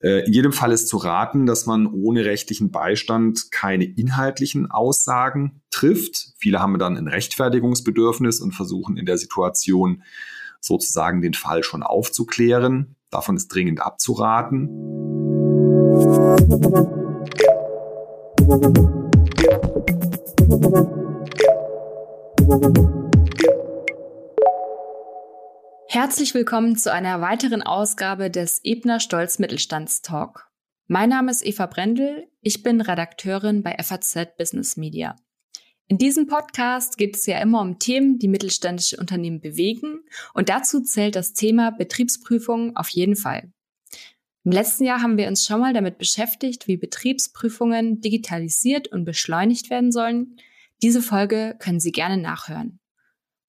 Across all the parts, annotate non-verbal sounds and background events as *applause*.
Äh, in jedem Fall ist zu raten, dass man ohne rechtlichen Beistand keine inhaltlichen Aussagen trifft. Viele haben dann ein Rechtfertigungsbedürfnis und versuchen in der Situation sozusagen den Fall schon aufzuklären. Davon ist dringend abzuraten. Herzlich willkommen zu einer weiteren Ausgabe des Ebner Stolz Mittelstandstalk. Mein Name ist Eva Brendel, ich bin Redakteurin bei FAZ Business Media. In diesem Podcast geht es ja immer um Themen, die mittelständische Unternehmen bewegen und dazu zählt das Thema Betriebsprüfung auf jeden Fall. Im letzten Jahr haben wir uns schon mal damit beschäftigt, wie Betriebsprüfungen digitalisiert und beschleunigt werden sollen. Diese Folge können Sie gerne nachhören.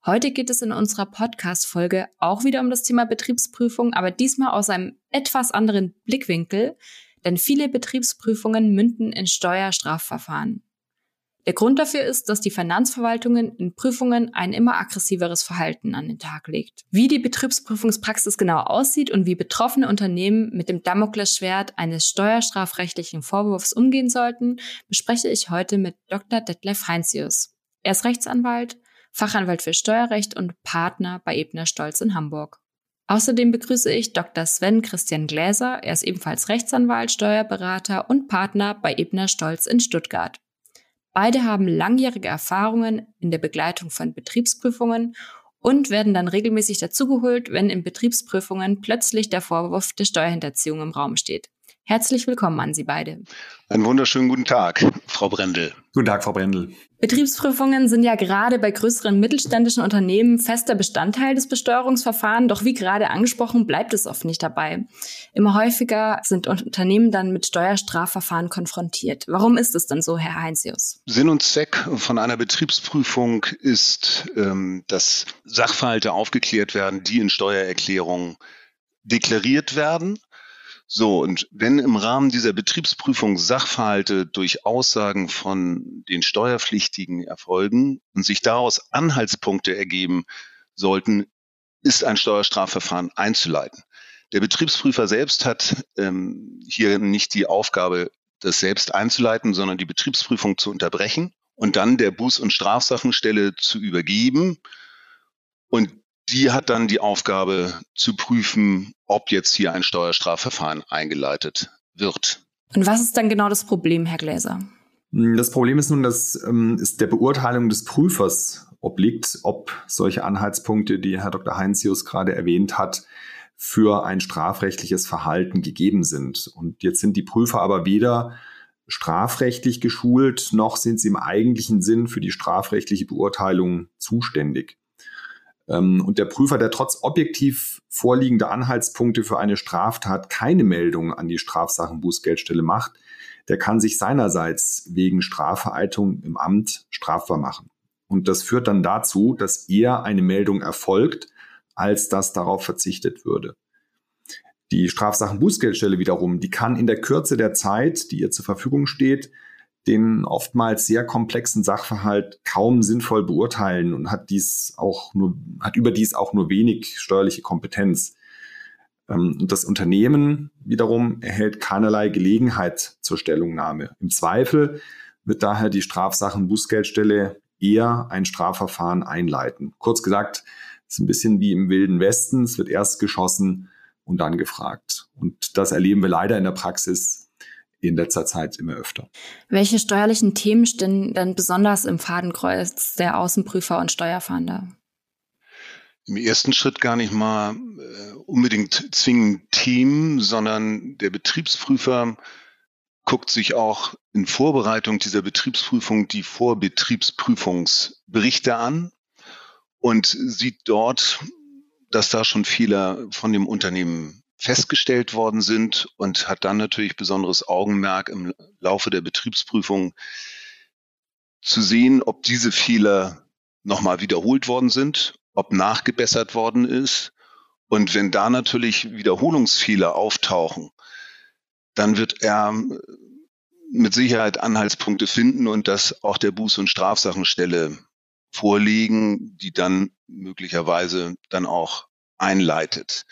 Heute geht es in unserer Podcast-Folge auch wieder um das Thema Betriebsprüfung, aber diesmal aus einem etwas anderen Blickwinkel, denn viele Betriebsprüfungen münden in Steuerstrafverfahren. Der Grund dafür ist, dass die Finanzverwaltungen in Prüfungen ein immer aggressiveres Verhalten an den Tag legt. Wie die Betriebsprüfungspraxis genau aussieht und wie betroffene Unternehmen mit dem Damoklesschwert eines steuerstrafrechtlichen Vorwurfs umgehen sollten, bespreche ich heute mit Dr. Detlef Heinzius. Er ist Rechtsanwalt, Fachanwalt für Steuerrecht und Partner bei Ebner Stolz in Hamburg. Außerdem begrüße ich Dr. Sven Christian Gläser. Er ist ebenfalls Rechtsanwalt, Steuerberater und Partner bei Ebner Stolz in Stuttgart. Beide haben langjährige Erfahrungen in der Begleitung von Betriebsprüfungen und werden dann regelmäßig dazugeholt, wenn in Betriebsprüfungen plötzlich der Vorwurf der Steuerhinterziehung im Raum steht. Herzlich willkommen an Sie beide. Einen wunderschönen guten Tag, Frau Brendel. Guten Tag, Frau Brendel. Betriebsprüfungen sind ja gerade bei größeren mittelständischen Unternehmen fester Bestandteil des Besteuerungsverfahrens, doch wie gerade angesprochen, bleibt es oft nicht dabei. Immer häufiger sind Unternehmen dann mit Steuerstrafverfahren konfrontiert. Warum ist es denn so, Herr Heinzius? Sinn und Zweck von einer Betriebsprüfung ist, ähm, dass Sachverhalte aufgeklärt werden, die in Steuererklärungen deklariert werden so, und wenn im Rahmen dieser Betriebsprüfung Sachverhalte durch Aussagen von den Steuerpflichtigen erfolgen und sich daraus Anhaltspunkte ergeben sollten, ist ein Steuerstrafverfahren einzuleiten. Der Betriebsprüfer selbst hat ähm, hier nicht die Aufgabe, das selbst einzuleiten, sondern die Betriebsprüfung zu unterbrechen und dann der Buß- und Strafsachenstelle zu übergeben. Und die hat dann die Aufgabe zu prüfen, ob jetzt hier ein Steuerstrafverfahren eingeleitet wird. Und was ist dann genau das Problem, Herr Gläser? Das Problem ist nun, dass ähm, es der Beurteilung des Prüfers obliegt, ob solche Anhaltspunkte, die Herr Dr. Heinzius gerade erwähnt hat, für ein strafrechtliches Verhalten gegeben sind. Und jetzt sind die Prüfer aber weder strafrechtlich geschult, noch sind sie im eigentlichen Sinn für die strafrechtliche Beurteilung zuständig. Ähm, und der Prüfer, der trotz objektiv vorliegender Anhaltspunkte für eine Straftat keine Meldung an die Strafsachenbußgeldstelle macht, der kann sich seinerseits wegen Strafvereitung im Amt strafbar machen. Und das führt dann dazu, dass eher eine Meldung erfolgt, als dass darauf verzichtet würde. Die Strafsachenbußgeldstelle wiederum, die kann in der Kürze der Zeit, die ihr zur Verfügung steht, den oftmals sehr komplexen Sachverhalt kaum sinnvoll beurteilen und hat dies auch nur, hat überdies auch nur wenig steuerliche Kompetenz. Ähm, und das Unternehmen wiederum erhält keinerlei Gelegenheit zur Stellungnahme. Im Zweifel wird daher die Strafsachen-Bußgeldstelle eher ein Strafverfahren einleiten. Kurz gesagt, es ist ein bisschen wie im Wilden Westen. Es wird erst geschossen und dann gefragt. Und das erleben wir leider in der Praxis in letzter Zeit immer öfter. Welche steuerlichen Themen stehen denn besonders im Fadenkreuz der Außenprüfer und Steuerfahnder? Im ersten Schritt gar nicht mal äh, unbedingt zwingend Themen, sondern der Betriebsprüfer guckt sich auch in Vorbereitung dieser Betriebsprüfung die Vorbetriebsprüfungsberichte an und sieht dort, dass da schon Fehler von dem Unternehmen festgestellt worden sind und hat dann natürlich besonderes Augenmerk im Laufe der Betriebsprüfung zu sehen, ob diese Fehler nochmal wiederholt worden sind, ob nachgebessert worden ist. Und wenn da natürlich Wiederholungsfehler auftauchen, dann wird er mit Sicherheit Anhaltspunkte finden und das auch der Buß- und Strafsachenstelle vorlegen, die dann möglicherweise dann auch einleitet.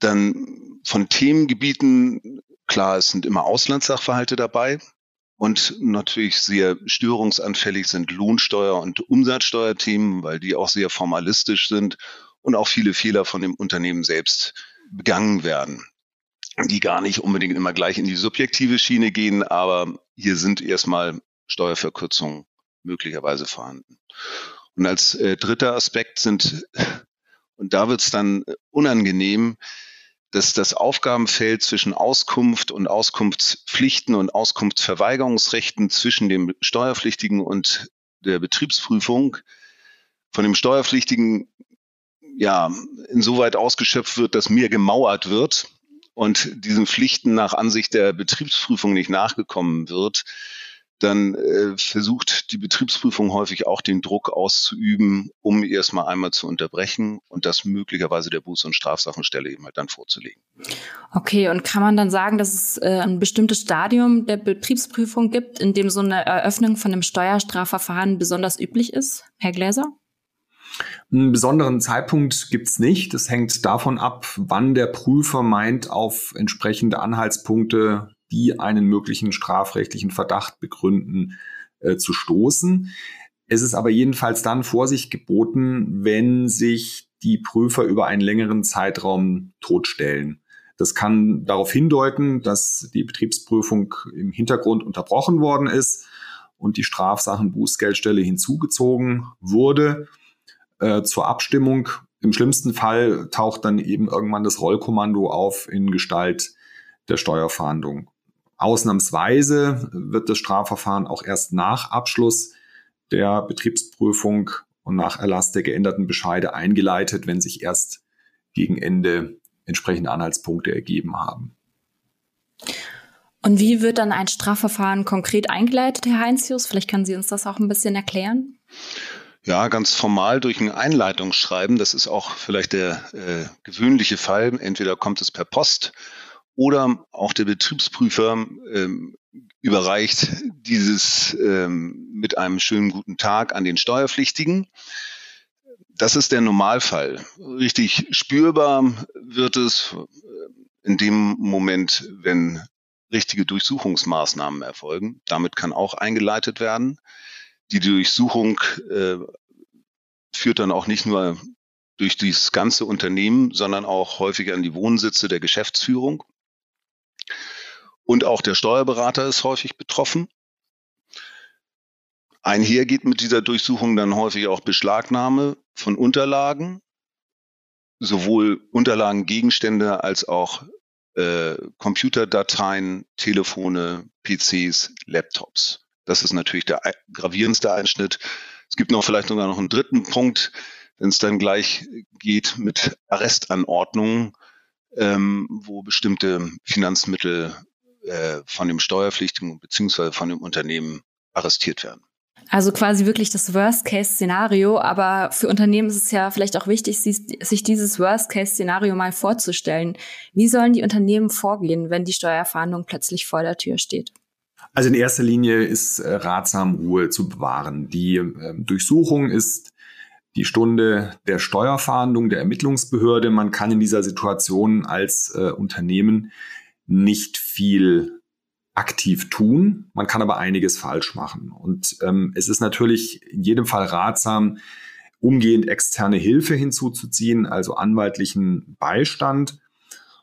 Dann von Themengebieten, klar, es sind immer Auslandssachverhalte dabei. Und natürlich sehr störungsanfällig sind Lohnsteuer- und Umsatzsteuerthemen, weil die auch sehr formalistisch sind und auch viele Fehler von dem Unternehmen selbst begangen werden, die gar nicht unbedingt immer gleich in die subjektive Schiene gehen, aber hier sind erstmal Steuerverkürzungen möglicherweise vorhanden. Und als äh, dritter Aspekt sind, *laughs* und da wird es dann unangenehm, dass das Aufgabenfeld zwischen Auskunft und Auskunftspflichten und Auskunftsverweigerungsrechten zwischen dem Steuerpflichtigen und der Betriebsprüfung von dem Steuerpflichtigen ja insoweit ausgeschöpft wird, dass mehr gemauert wird und diesen Pflichten nach Ansicht der Betriebsprüfung nicht nachgekommen wird, dann äh, versucht die Betriebsprüfung häufig auch den Druck auszuüben, um erstmal einmal zu unterbrechen und das möglicherweise der Buß- und Strafsachenstelle eben halt dann vorzulegen. Okay, und kann man dann sagen, dass es äh, ein bestimmtes Stadium der Betriebsprüfung gibt, in dem so eine Eröffnung von einem Steuerstrafverfahren besonders üblich ist, Herr Gläser? Einen besonderen Zeitpunkt gibt's nicht. Das hängt davon ab, wann der Prüfer meint, auf entsprechende Anhaltspunkte die einen möglichen strafrechtlichen Verdacht begründen, äh, zu stoßen. Es ist aber jedenfalls dann Vorsicht geboten, wenn sich die Prüfer über einen längeren Zeitraum totstellen. Das kann darauf hindeuten, dass die Betriebsprüfung im Hintergrund unterbrochen worden ist und die Strafsachenbußgeldstelle hinzugezogen wurde äh, zur Abstimmung. Im schlimmsten Fall taucht dann eben irgendwann das Rollkommando auf in Gestalt der Steuerfahndung. Ausnahmsweise wird das Strafverfahren auch erst nach Abschluss der Betriebsprüfung und nach Erlass der geänderten Bescheide eingeleitet, wenn sich erst gegen Ende entsprechende Anhaltspunkte ergeben haben. Und wie wird dann ein Strafverfahren konkret eingeleitet, Herr Heinzius? Vielleicht können Sie uns das auch ein bisschen erklären. Ja, ganz formal durch ein Einleitungsschreiben. Das ist auch vielleicht der äh, gewöhnliche Fall. Entweder kommt es per Post oder auch der Betriebsprüfer ähm, überreicht dieses ähm, mit einem schönen guten Tag an den Steuerpflichtigen. Das ist der Normalfall. Richtig spürbar wird es äh, in dem Moment, wenn richtige Durchsuchungsmaßnahmen erfolgen. Damit kann auch eingeleitet werden. Die Durchsuchung äh, führt dann auch nicht nur durch dieses ganze Unternehmen, sondern auch häufig an die Wohnsitze der Geschäftsführung. Und auch der Steuerberater ist häufig betroffen. Einher geht mit dieser Durchsuchung dann häufig auch Beschlagnahme von Unterlagen, sowohl Unterlagengegenstände als auch äh, Computerdateien, Telefone, PCs, Laptops. Das ist natürlich der gravierendste Einschnitt. Es gibt noch vielleicht sogar noch einen dritten Punkt, wenn es dann gleich geht mit Arrestanordnungen, ähm, wo bestimmte Finanzmittel äh, von dem Steuerpflichtigen bzw. von dem Unternehmen arrestiert werden. Also quasi wirklich das Worst-Case-Szenario. Aber für Unternehmen ist es ja vielleicht auch wichtig, sich dieses Worst-Case-Szenario mal vorzustellen. Wie sollen die Unternehmen vorgehen, wenn die Steuerfahndung plötzlich vor der Tür steht? Also in erster Linie ist äh, ratsam, Ruhe zu bewahren. Die äh, Durchsuchung ist die Stunde der Steuerfahndung, der Ermittlungsbehörde. Man kann in dieser Situation als äh, Unternehmen nicht viel aktiv tun. Man kann aber einiges falsch machen. Und ähm, es ist natürlich in jedem Fall ratsam, umgehend externe Hilfe hinzuzuziehen, also anwaltlichen Beistand.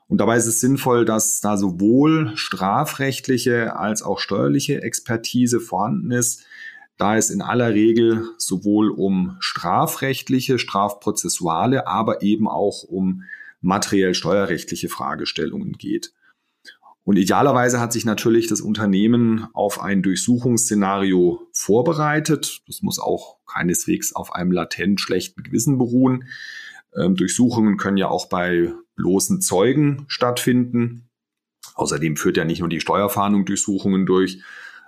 Und dabei ist es sinnvoll, dass da sowohl strafrechtliche als auch steuerliche Expertise vorhanden ist, da es in aller Regel sowohl um strafrechtliche, strafprozessuale, aber eben auch um materiell steuerrechtliche Fragestellungen geht. Und idealerweise hat sich natürlich das Unternehmen auf ein Durchsuchungsszenario vorbereitet. Das muss auch keineswegs auf einem latent schlechten Gewissen beruhen. Ähm, Durchsuchungen können ja auch bei bloßen Zeugen stattfinden. Außerdem führt ja nicht nur die Steuerfahndung Durchsuchungen durch,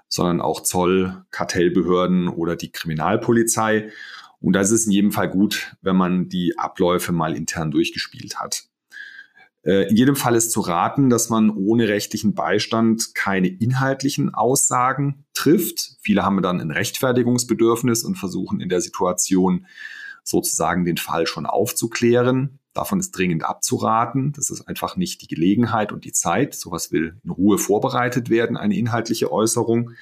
sondern auch Zoll, Kartellbehörden oder die Kriminalpolizei. Und das ist in jedem Fall gut, wenn man die Abläufe mal intern durchgespielt hat. Äh, in jedem Fall ist zu raten, dass man ohne rechtlichen Beistand keine inhaltlichen Aussagen trifft. Viele haben dann ein Rechtfertigungsbedürfnis und versuchen in der Situation sozusagen den Fall schon aufzuklären. Davon ist dringend abzuraten. Das ist einfach nicht die Gelegenheit und die Zeit. Sowas will in Ruhe vorbereitet werden, eine inhaltliche Äußerung.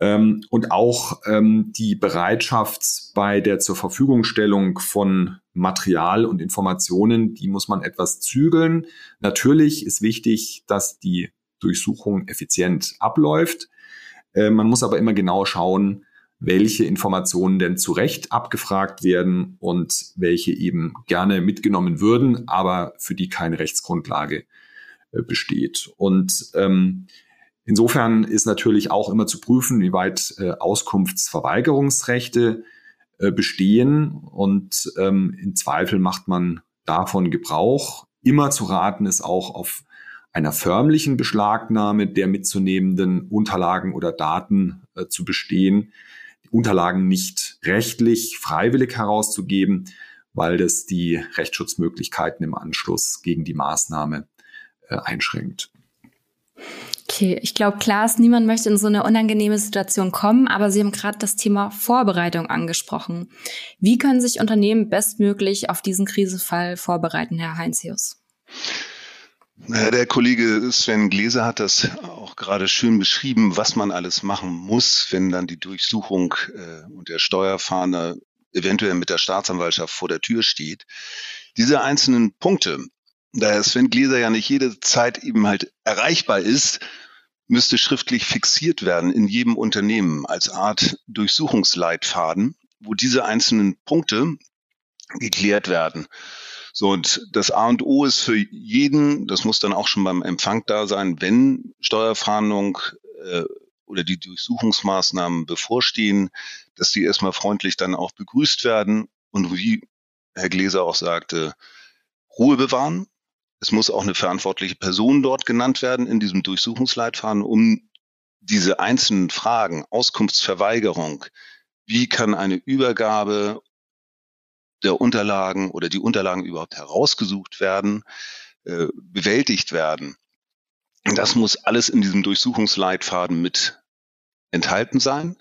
Ähm, und auch ähm, die Bereitschaft bei der zur Verfügungstellung von Material und Informationen, die muss man etwas zügeln. Natürlich ist wichtig, dass die Durchsuchung effizient abläuft. Äh, man muss aber immer genau schauen, welche Informationen denn zu Recht abgefragt werden und welche eben gerne mitgenommen würden, aber für die keine Rechtsgrundlage äh, besteht. Und ähm, insofern ist natürlich auch immer zu prüfen, wie weit äh, Auskunftsverweigerungsrechte äh, bestehen und ähm, im Zweifel macht man davon Gebrauch. Immer zu raten ist auch auf einer förmlichen Beschlagnahme der mitzunehmenden Unterlagen oder Daten äh, zu bestehen. Unterlagen nicht rechtlich, freiwillig herauszugeben, weil das die Rechtsschutzmöglichkeiten im Anschluss gegen die Maßnahme äh, einschränkt. Okay, ich glaube, klar ist, niemand möchte in so eine unangenehme Situation kommen, aber Sie haben gerade das Thema Vorbereitung angesprochen. Wie können sich Unternehmen bestmöglich auf diesen Krisenfall vorbereiten, Herr Heinzius? Der Kollege Sven Gläser hat das auch gerade schön beschrieben, was man alles machen muss, wenn dann die Durchsuchung äh, und der Steuerfahnder eventuell mit der Staatsanwaltschaft vor der Tür steht. Diese einzelnen Punkte, da Sven Gläser ja nicht jede Zeit eben halt erreichbar ist, müsste schriftlich fixiert werden in jedem Unternehmen als Art Durchsuchungsleitfaden, wo diese einzelnen Punkte geklärt werden. So, und das A und O ist für jeden, das muss dann auch schon beim Empfang da sein, wenn Steuerfahndung äh, oder die Durchsuchungsmaßnahmen bevorstehen, dass die erstmal freundlich dann auch begrüßt werden und wie Herr Gläser auch sagte, Ruhe bewahren. Es muss auch eine verantwortliche Person dort genannt werden in diesem Durchsuchungsleitfaden, um diese einzelnen Fragen, Auskunftsverweigerung, wie kann eine Übergabe der Unterlagen oder die Unterlagen überhaupt herausgesucht werden, äh, bewältigt werden. Das muss alles in diesem Durchsuchungsleitfaden mit enthalten sein.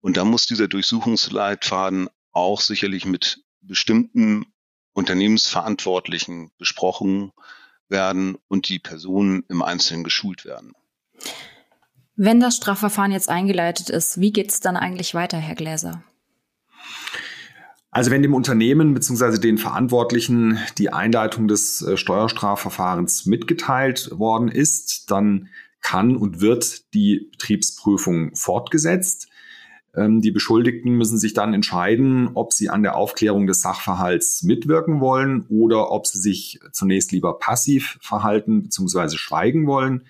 Und da muss dieser Durchsuchungsleitfaden auch sicherlich mit bestimmten Unternehmensverantwortlichen besprochen werden und die Personen im Einzelnen geschult werden. Wenn das Strafverfahren jetzt eingeleitet ist, wie geht es dann eigentlich weiter, Herr Gläser? Also wenn dem Unternehmen bzw. den Verantwortlichen die Einleitung des äh, Steuerstrafverfahrens mitgeteilt worden ist, dann kann und wird die Betriebsprüfung fortgesetzt. Ähm, die Beschuldigten müssen sich dann entscheiden, ob sie an der Aufklärung des Sachverhalts mitwirken wollen oder ob sie sich zunächst lieber passiv verhalten bzw. schweigen wollen.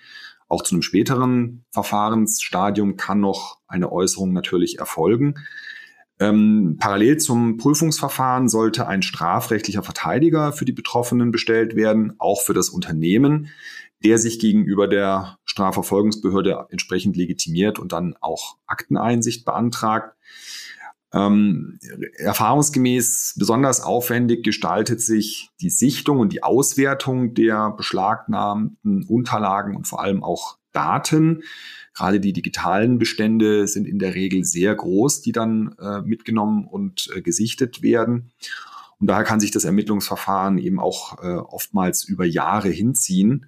Auch zu einem späteren Verfahrensstadium kann noch eine Äußerung natürlich erfolgen. Ähm, parallel zum Prüfungsverfahren sollte ein strafrechtlicher Verteidiger für die Betroffenen bestellt werden, auch für das Unternehmen, der sich gegenüber der Strafverfolgungsbehörde entsprechend legitimiert und dann auch Akteneinsicht beantragt. Ähm, erfahrungsgemäß besonders aufwendig gestaltet sich die Sichtung und die Auswertung der beschlagnahmten Unterlagen und vor allem auch Daten. Gerade die digitalen Bestände sind in der Regel sehr groß, die dann äh, mitgenommen und äh, gesichtet werden. Und daher kann sich das Ermittlungsverfahren eben auch äh, oftmals über Jahre hinziehen.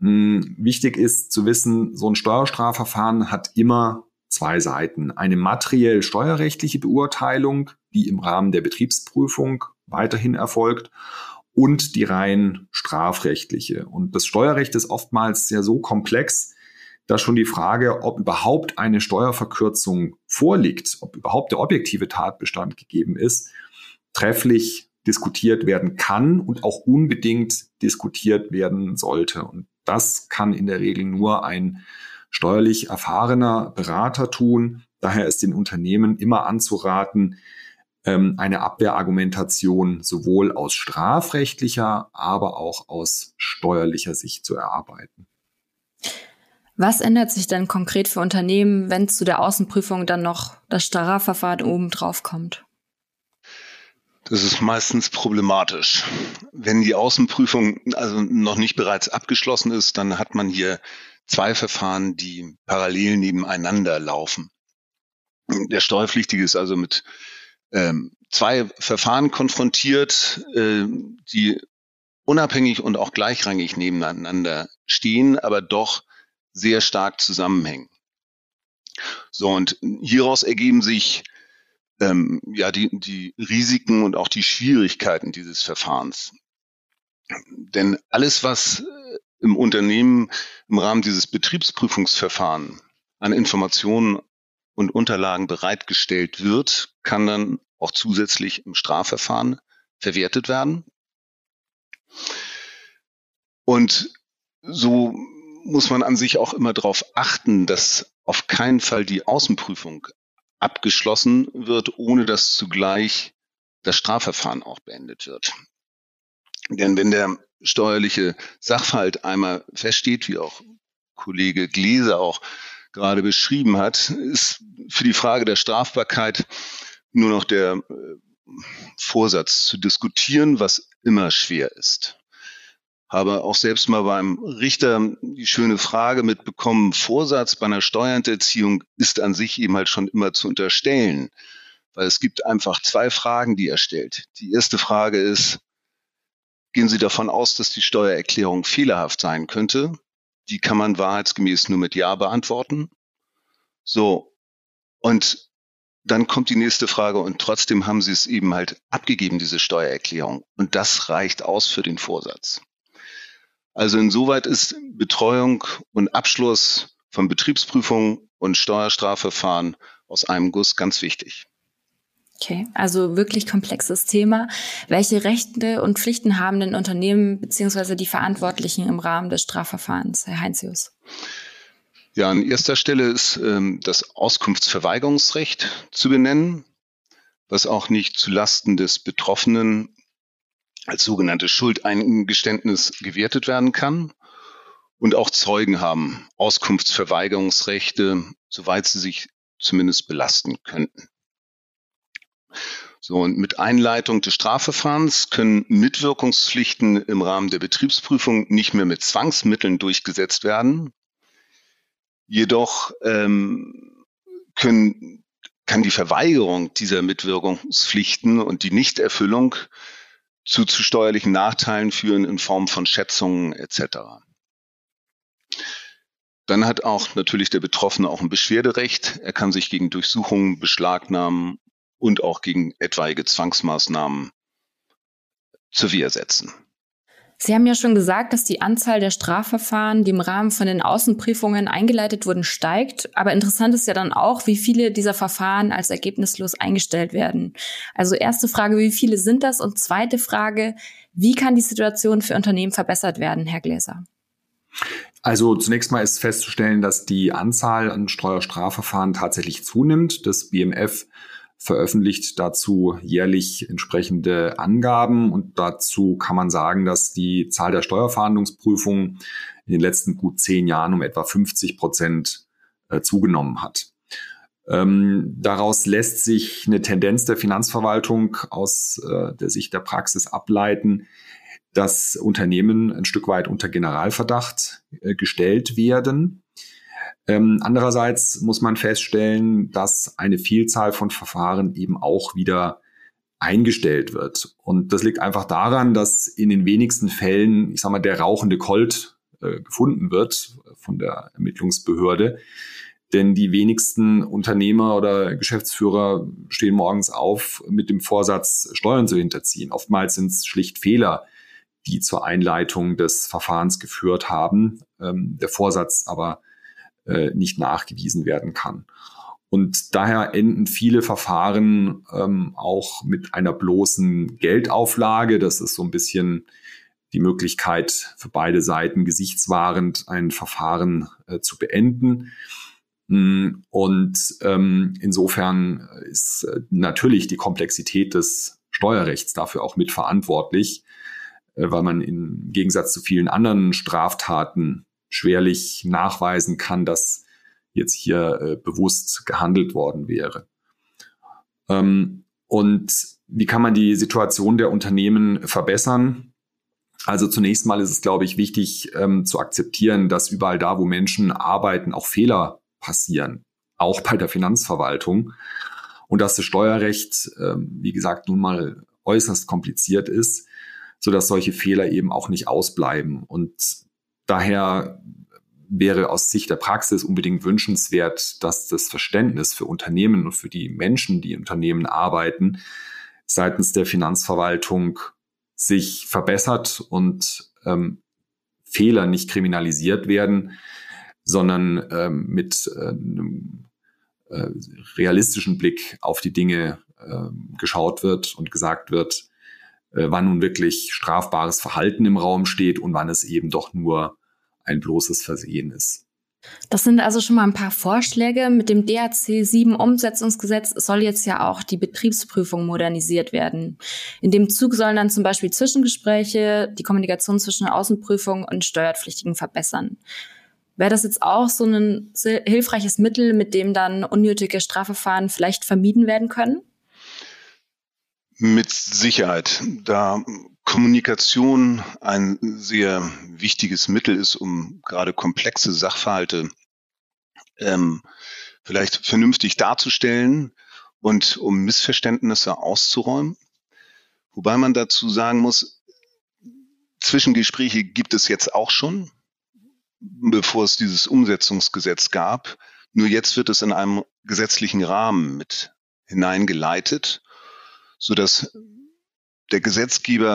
Hm, wichtig ist zu wissen, so ein Steuerstrafverfahren hat immer zwei Seiten. Eine materiell steuerrechtliche Beurteilung, die im Rahmen der Betriebsprüfung weiterhin erfolgt und die rein strafrechtliche. Und das Steuerrecht ist oftmals sehr so komplex, da schon die Frage, ob überhaupt eine Steuerverkürzung vorliegt, ob überhaupt der objektive Tatbestand gegeben ist, trefflich diskutiert werden kann und auch unbedingt diskutiert werden sollte. Und das kann in der Regel nur ein steuerlich erfahrener Berater tun. Daher ist den Unternehmen immer anzuraten, ähm, eine Abwehrargumentation sowohl aus strafrechtlicher, aber auch aus steuerlicher Sicht zu erarbeiten. Was ändert sich denn konkret für Unternehmen, wenn zu der Außenprüfung dann noch das Strafverfahren oben drauf kommt? Das ist meistens problematisch. Wenn die Außenprüfung also noch nicht bereits abgeschlossen ist, dann hat man hier zwei Verfahren, die parallel nebeneinander laufen. Der Steuerpflichtige ist also mit ähm, zwei Verfahren konfrontiert, äh, die unabhängig und auch gleichrangig nebeneinander stehen, aber doch sehr stark zusammenhängen. So, und hieraus ergeben sich ähm, ja die, die Risiken und auch die Schwierigkeiten dieses Verfahrens. Denn alles, was äh, im Unternehmen im Rahmen dieses Betriebsprüfungsverfahren an Informationen und Unterlagen bereitgestellt wird, kann dann auch zusätzlich im Strafverfahren verwertet werden. Und so muss man an sich auch immer darauf achten, dass auf keinen Fall die Außenprüfung abgeschlossen wird, ohne dass zugleich das Strafverfahren auch beendet wird. Denn wenn der steuerliche Sachverhalt einmal feststeht, wie auch Kollege Gläser auch gerade beschrieben hat, ist für die Frage der Strafbarkeit nur noch der äh, Vorsatz zu diskutieren, was immer schwer ist. Habe auch selbst mal beim Richter die schöne Frage mitbekommen, Vorsatz bei einer Steuerhinterziehung ist an sich eben halt schon immer zu unterstellen. Weil es gibt einfach zwei Fragen, die er stellt. Die erste Frage ist, gehen Sie davon aus, dass die Steuererklärung fehlerhaft sein könnte? Die kann man wahrheitsgemäß nur mit Ja beantworten. So. Und dann kommt die nächste Frage und trotzdem haben Sie es eben halt abgegeben, diese Steuererklärung. Und das reicht aus für den Vorsatz. Also insoweit ist Betreuung und Abschluss von Betriebsprüfungen und Steuerstrafverfahren aus einem Guss ganz wichtig. Okay, also wirklich komplexes Thema. Welche Rechte und Pflichten haben denn Unternehmen beziehungsweise die Verantwortlichen im Rahmen des Strafverfahrens, Herr Heinzius? Ja, an erster Stelle ist ähm, das Auskunftsverweigerungsrecht zu benennen, was auch nicht zulasten des Betroffenen als sogenanntes Schuldeingeständnis gewertet werden kann. Und auch Zeugen haben Auskunftsverweigerungsrechte, soweit sie sich zumindest belasten könnten. So, und mit Einleitung des Strafverfahrens können Mitwirkungspflichten im Rahmen der Betriebsprüfung nicht mehr mit Zwangsmitteln durchgesetzt werden. Jedoch ähm, können, kann die Verweigerung dieser Mitwirkungspflichten und die Nichterfüllung zu, zu steuerlichen Nachteilen führen in Form von Schätzungen etc. Dann hat auch natürlich der Betroffene auch ein Beschwerderecht. Er kann sich gegen Durchsuchungen, Beschlagnahmen und auch gegen etwaige Zwangsmaßnahmen zur Wehr setzen. Sie haben ja schon gesagt, dass die Anzahl der Strafverfahren, die im Rahmen von den Außenprüfungen eingeleitet wurden, steigt. Aber interessant ist ja dann auch, wie viele dieser Verfahren als ergebnislos eingestellt werden. Also erste Frage, wie viele sind das? Und zweite Frage, wie kann die Situation für Unternehmen verbessert werden, Herr Gläser? Also zunächst mal ist festzustellen, dass die Anzahl an Steuerstrafverfahren tatsächlich zunimmt. Das BMF veröffentlicht dazu jährlich entsprechende Angaben und dazu kann man sagen, dass die Zahl der Steuerverhandlungsprüfungen in den letzten gut zehn Jahren um etwa 50 Prozent äh, zugenommen hat. Ähm, daraus lässt sich eine Tendenz der Finanzverwaltung aus äh, der Sicht der Praxis ableiten, dass Unternehmen ein Stück weit unter Generalverdacht äh, gestellt werden ähm, andererseits muss man feststellen, dass eine Vielzahl von Verfahren eben auch wieder eingestellt wird. Und das liegt einfach daran, dass in den wenigsten Fällen, ich sage mal, der rauchende Colt äh, gefunden wird von der Ermittlungsbehörde. Denn die wenigsten Unternehmer oder Geschäftsführer stehen morgens auf mit dem Vorsatz, Steuern zu hinterziehen. Oftmals sind es schlicht Fehler, die zur Einleitung des Verfahrens geführt haben. Ähm, der Vorsatz aber äh, nicht nachgewiesen werden kann. Und daher enden viele Verfahren ähm, auch mit einer bloßen Geldauflage. Das ist so ein bisschen die Möglichkeit für beide Seiten gesichtswahrend ein Verfahren äh, zu beenden. Mm, und ähm, insofern ist äh, natürlich die Komplexität des Steuerrechts dafür auch mitverantwortlich, äh, weil man im Gegensatz zu vielen anderen Straftaten schwerlich nachweisen kann, dass jetzt hier äh, bewusst gehandelt worden wäre. Ähm, und wie kann man die Situation der Unternehmen verbessern? Also zunächst mal ist es, glaube ich, wichtig ähm, zu akzeptieren, dass überall da, wo Menschen arbeiten, auch Fehler passieren, auch bei der Finanzverwaltung. und dass das Steuerrecht, ähm, wie gesagt, nun mal äußerst kompliziert ist, so dass solche Fehler eben auch nicht ausbleiben. Und daher wäre aus Sicht der Praxis unbedingt wünschenswert, dass das Verständnis für Unternehmen und für die Menschen, die in Unternehmen arbeiten, seitens der Finanzverwaltung sich verbessert und ähm, Fehler nicht kriminalisiert werden, sondern ähm, mit einem äh, realistischen Blick auf die Dinge äh, geschaut wird und gesagt wird, äh, wann nun wirklich strafbares Verhalten im Raum steht und wann es eben doch nur ein bloßes Versehen ist. Das sind also schon mal ein paar Vorschläge. Mit dem DAC 7 Umsetzungsgesetz soll jetzt ja auch die Betriebsprüfung modernisiert werden. In dem Zug sollen dann zum Beispiel Zwischengespräche, die Kommunikation zwischen Außenprüfung und Steuerpflichtigen verbessern. Wäre das jetzt auch so ein hilfreiches Mittel, mit dem dann unnötige Strafverfahren vielleicht vermieden werden können? Mit Sicherheit. Da Kommunikation ein sehr wichtiges Mittel ist, um gerade komplexe Sachverhalte ähm, vielleicht vernünftig darzustellen und um Missverständnisse auszuräumen. Wobei man dazu sagen muss, Zwischengespräche gibt es jetzt auch schon, bevor es dieses Umsetzungsgesetz gab. Nur jetzt wird es in einem gesetzlichen Rahmen mit hineingeleitet so dass der Gesetzgeber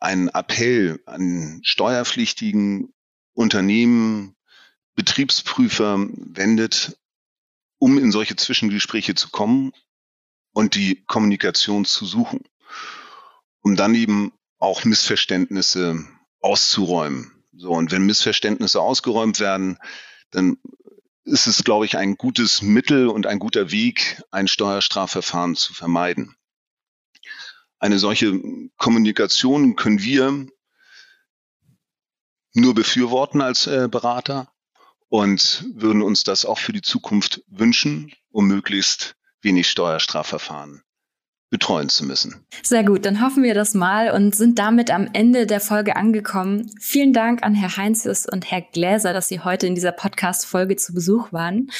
einen Appell an steuerpflichtigen Unternehmen, Betriebsprüfer wendet, um in solche Zwischengespräche zu kommen und die Kommunikation zu suchen, um dann eben auch Missverständnisse auszuräumen. So, und wenn Missverständnisse ausgeräumt werden, dann ist es, glaube ich, ein gutes Mittel und ein guter Weg, ein Steuerstrafverfahren zu vermeiden. Eine solche Kommunikation können wir nur befürworten als äh, Berater und würden uns das auch für die Zukunft wünschen, um möglichst wenig Steuerstrafverfahren betreuen zu müssen. Sehr gut, dann hoffen wir das mal und sind damit am Ende der Folge angekommen. Vielen Dank an Herr Heinzius und Herr Gläser, dass Sie heute in dieser Podcast-Folge zu Besuch waren.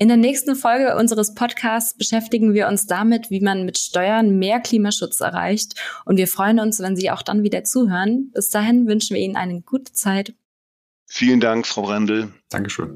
In der nächsten Folge unseres Podcasts beschäftigen wir uns damit, wie man mit Steuern mehr Klimaschutz erreicht. Und wir freuen uns, wenn Sie auch dann wieder zuhören. Bis dahin wünschen wir Ihnen eine gute Zeit. Vielen Dank, Frau Brendel. Dankeschön.